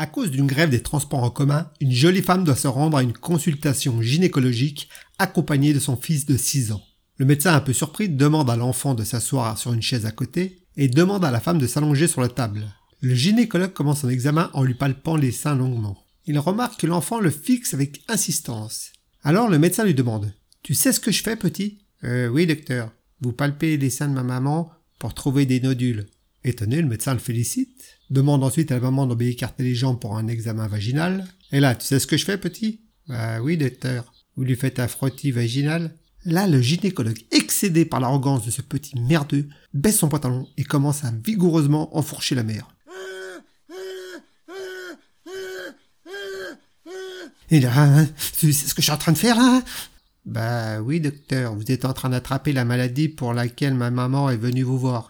À cause d'une grève des transports en commun, une jolie femme doit se rendre à une consultation gynécologique accompagnée de son fils de 6 ans. Le médecin, un peu surpris, demande à l'enfant de s'asseoir sur une chaise à côté et demande à la femme de s'allonger sur la table. Le gynécologue commence son examen en lui palpant les seins longuement. Il remarque que l'enfant le fixe avec insistance. Alors le médecin lui demande Tu sais ce que je fais, petit? Euh, oui, docteur. Vous palpez les seins de ma maman pour trouver des nodules. Étonné, le médecin le félicite, demande ensuite à la maman d'obéir les jambes pour un examen vaginal. Et là, tu sais ce que je fais, petit? Bah oui, docteur. Vous lui faites un frottis vaginal Là, le gynécologue, excédé par l'arrogance de ce petit merdeux, baisse son pantalon et commence à vigoureusement enfourcher la mère. Et là, hein, tu sais ce que je suis en train de faire là Bah oui, docteur, vous êtes en train d'attraper la maladie pour laquelle ma maman est venue vous voir.